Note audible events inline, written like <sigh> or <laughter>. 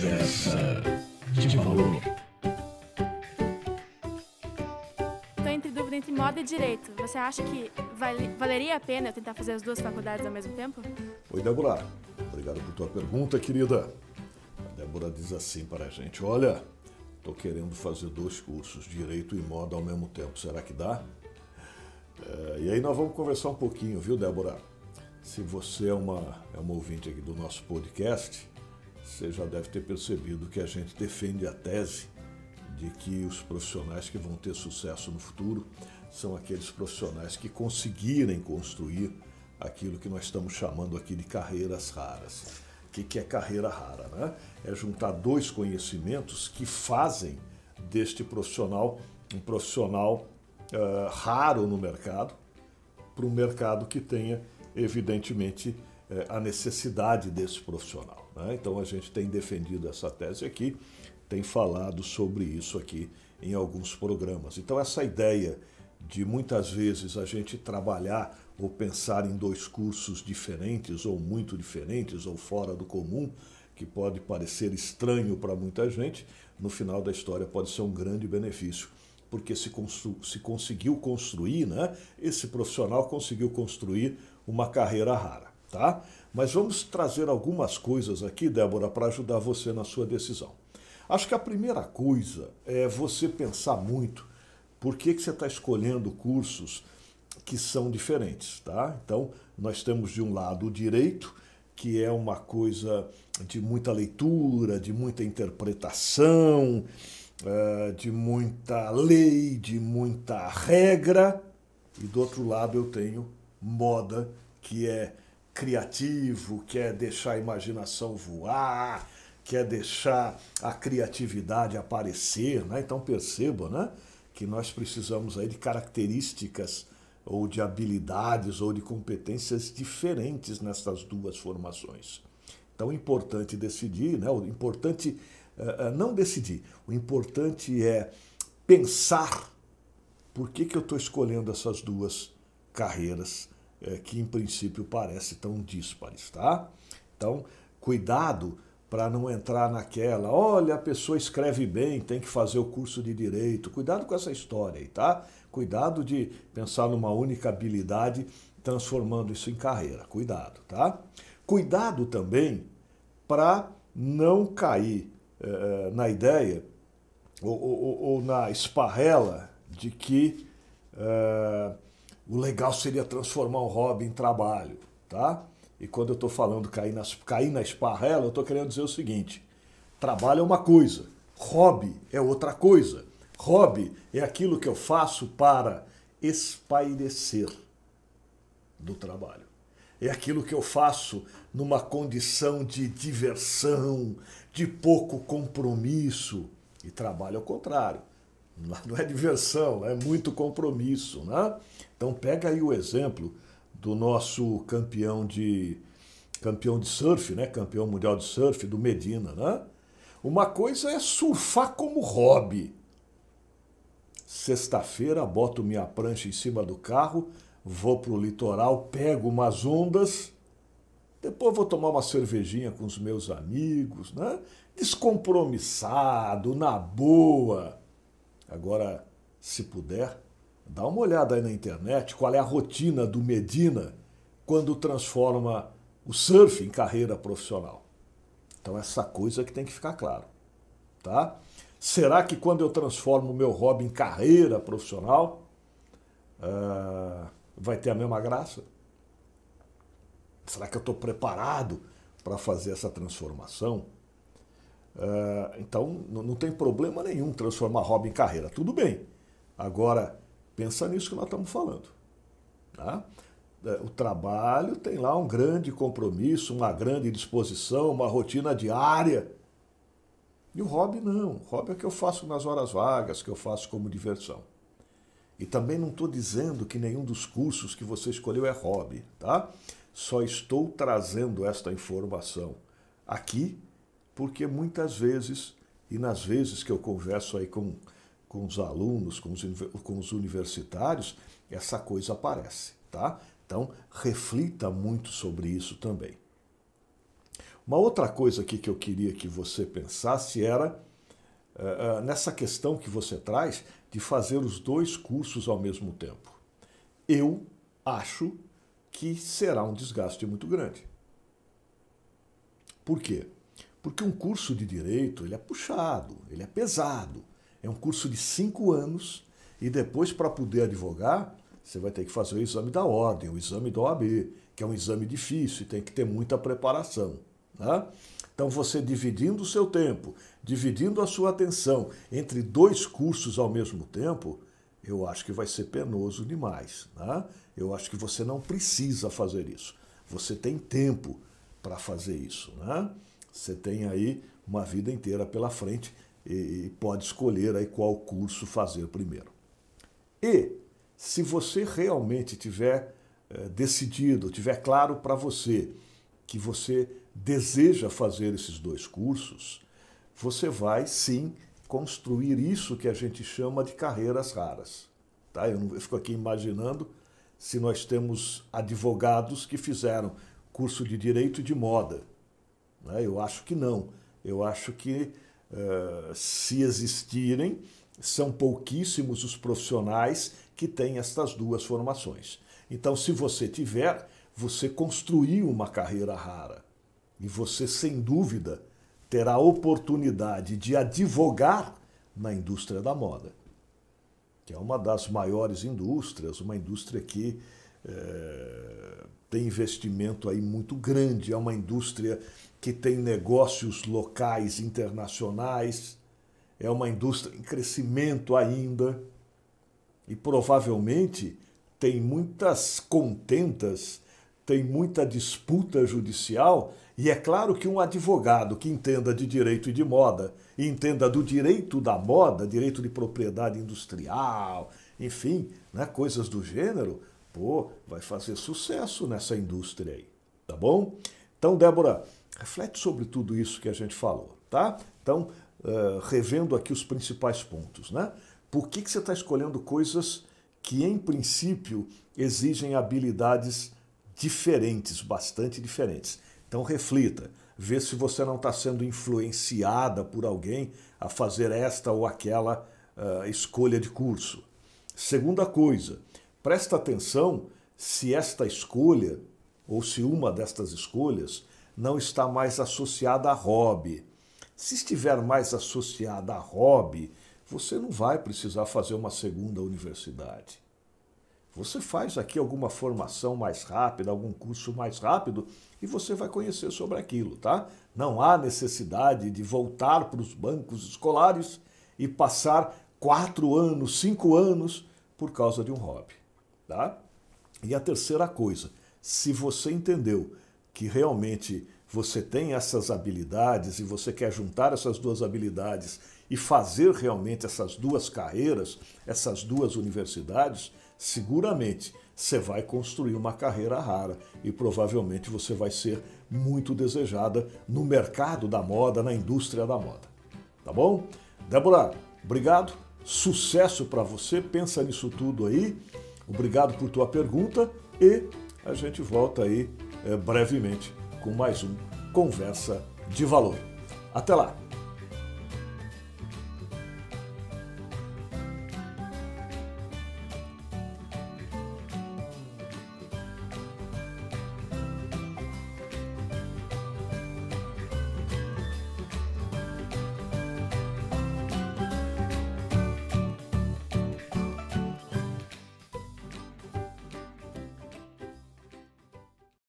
Conversa de valor. Estou entre dúvida entre moda e direito. Você acha que vale- valeria a pena eu tentar fazer as duas faculdades ao mesmo tempo? Oi, Débora. Obrigado por tua pergunta, querida. A Débora diz assim para a gente: Olha, estou querendo fazer dois cursos, Direito e Moda ao mesmo tempo. Será que dá? É, e aí nós vamos conversar um pouquinho, viu, Débora? Se você é uma, é uma ouvinte aqui do nosso podcast, você já deve ter percebido que a gente defende a tese de que os profissionais que vão ter sucesso no futuro são aqueles profissionais que conseguirem construir aquilo que nós estamos chamando aqui de carreiras raras. O que, que é carreira rara? Né? É juntar dois conhecimentos que fazem deste profissional um profissional eh, raro no mercado, para um mercado que tenha, evidentemente, eh, a necessidade desse profissional. né? Então a gente tem defendido essa tese aqui, tem falado sobre isso aqui em alguns programas. Então essa ideia de muitas vezes a gente trabalhar ou pensar em dois cursos diferentes ou muito diferentes ou fora do comum, que pode parecer estranho para muita gente, no final da história pode ser um grande benefício porque se, se conseguiu construir, né? Esse profissional conseguiu construir uma carreira rara, tá? Mas vamos trazer algumas coisas aqui, Débora, para ajudar você na sua decisão. Acho que a primeira coisa é você pensar muito por que, que você está escolhendo cursos que são diferentes, tá? Então, nós temos de um lado o direito, que é uma coisa de muita leitura, de muita interpretação, eh, de muita lei, de muita regra, e do outro lado eu tenho moda, que é criativo, quer deixar a imaginação voar, quer deixar a criatividade aparecer, né? Então perceba, né, que nós precisamos aí de características ou de habilidades ou de competências diferentes nessas duas formações. Então, importante decidir, né? o importante eh, não decidir, o importante é pensar por que, que eu estou escolhendo essas duas carreiras eh, que, em princípio, parecem tão díspares, tá? Então, cuidado para não entrar naquela, olha, a pessoa escreve bem, tem que fazer o curso de direito. Cuidado com essa história aí, tá? Cuidado de pensar numa única habilidade, transformando isso em carreira. Cuidado, tá? Cuidado também para não cair eh, na ideia ou, ou- ou na esparrela de que eh, o legal seria transformar um hobby em trabalho, tá? E quando eu estou falando cair, nas, cair na esparrela, eu estou querendo dizer o seguinte: trabalho é uma coisa, hobby é outra coisa. Hobby é aquilo que eu faço para espairecer do trabalho. É aquilo que eu faço numa condição de diversão, de pouco compromisso. E trabalho ao contrário. <laughs> Não é diversão, é muito compromisso. Né? Então pega aí o exemplo do nosso campeão de campeão de surf, né? campeão mundial de surf, do Medina. Né? Uma coisa é surfar como hobby. Sexta-feira boto minha prancha em cima do carro, vou pro litoral, pego umas ondas, depois vou tomar uma cervejinha com os meus amigos, né? Descompromissado, na boa. Agora, se puder, dá uma olhada aí na internet qual é a rotina do Medina quando transforma o surf em carreira profissional. Então, essa coisa que tem que ficar claro, tá? Será que quando eu transformo o meu hobby em carreira profissional, ah, vai ter a mesma graça? Será que eu estou preparado para fazer essa transformação? Ah, então, não tem problema nenhum transformar hobby em carreira. Tudo bem. Agora, pensa nisso que nós estamos falando. Tá? Eh, O trabalho tem lá um grande compromisso, uma grande disposição, uma rotina diária. E o hobby não. O hobby é o que eu faço nas horas vagas, que eu faço como diversão. E também não estou dizendo que nenhum dos cursos que você escolheu é hobby, tá? Só estou trazendo esta informação aqui porque muitas vezes, e nas vezes que eu converso aí com, com os alunos, com os, com os universitários, essa coisa aparece, tá? Então, reflita muito sobre isso também. Uma outra coisa aqui que eu queria que você pensasse era uh, nessa questão que você traz de fazer os dois cursos ao mesmo tempo. Eu acho que será um desgaste muito grande. Por quê? Porque um curso de direito ele é puxado, ele é pesado. É um curso de cinco anos e depois, para poder advogar, você vai ter que fazer o exame da ordem, o exame da OAB, que é um exame difícil e tem que ter muita preparação. Né? Então, você dividindo o seu tempo, dividindo a sua atenção entre dois cursos ao mesmo tempo, eu acho que vai ser penoso demais. Né? Eu acho que você não precisa fazer isso. Você tem tempo para fazer isso. Né? Você tem aí uma vida inteira pela frente e pode escolher aí qual curso fazer primeiro. E se você realmente tiver eh, decidido, tiver claro para você que você deseja fazer esses dois cursos, você vai sim construir isso que a gente chama de carreiras raras. Tá? Eu, não, eu fico aqui imaginando se nós temos advogados que fizeram curso de direito de moda. Né? Eu acho que não. Eu acho que uh, se existirem, são pouquíssimos os profissionais que têm estas duas formações. Então, se você tiver, você construiu uma carreira rara. E você, sem dúvida, terá oportunidade de advogar na indústria da moda, que é uma das maiores indústrias, uma indústria que é, tem investimento aí muito grande, é uma indústria que tem negócios locais, internacionais, é uma indústria em crescimento ainda e provavelmente tem muitas contentas, tem muita disputa judicial, e é claro que um advogado que entenda de direito e de moda, e entenda do direito da moda, direito de propriedade industrial, enfim, né, coisas do gênero, pô, vai fazer sucesso nessa indústria aí, tá bom? Então, Débora, reflete sobre tudo isso que a gente falou, tá? Então, uh, revendo aqui os principais pontos, né? Por que, que você está escolhendo coisas que, em princípio, exigem habilidades diferentes, bastante diferentes? Então, reflita, vê se você não está sendo influenciada por alguém a fazer esta ou aquela uh, escolha de curso. Segunda coisa, presta atenção se esta escolha, ou se uma destas escolhas, não está mais associada a hobby. Se estiver mais associada a hobby, você não vai precisar fazer uma segunda universidade. Você faz aqui alguma formação mais rápida, algum curso mais rápido e você vai conhecer sobre aquilo, tá? Não há necessidade de voltar para os bancos escolares e passar quatro anos, cinco anos por causa de um hobby, tá? E a terceira coisa, se você entendeu que realmente você tem essas habilidades e você quer juntar essas duas habilidades e fazer realmente essas duas carreiras, essas duas universidades, seguramente você vai construir uma carreira rara e provavelmente você vai ser muito desejada no mercado da moda, na indústria da moda. Tá bom? Débora, obrigado. Sucesso para você. Pensa nisso tudo aí. Obrigado por tua pergunta e a gente volta aí é, brevemente com mais um Conversa de Valor. Até lá!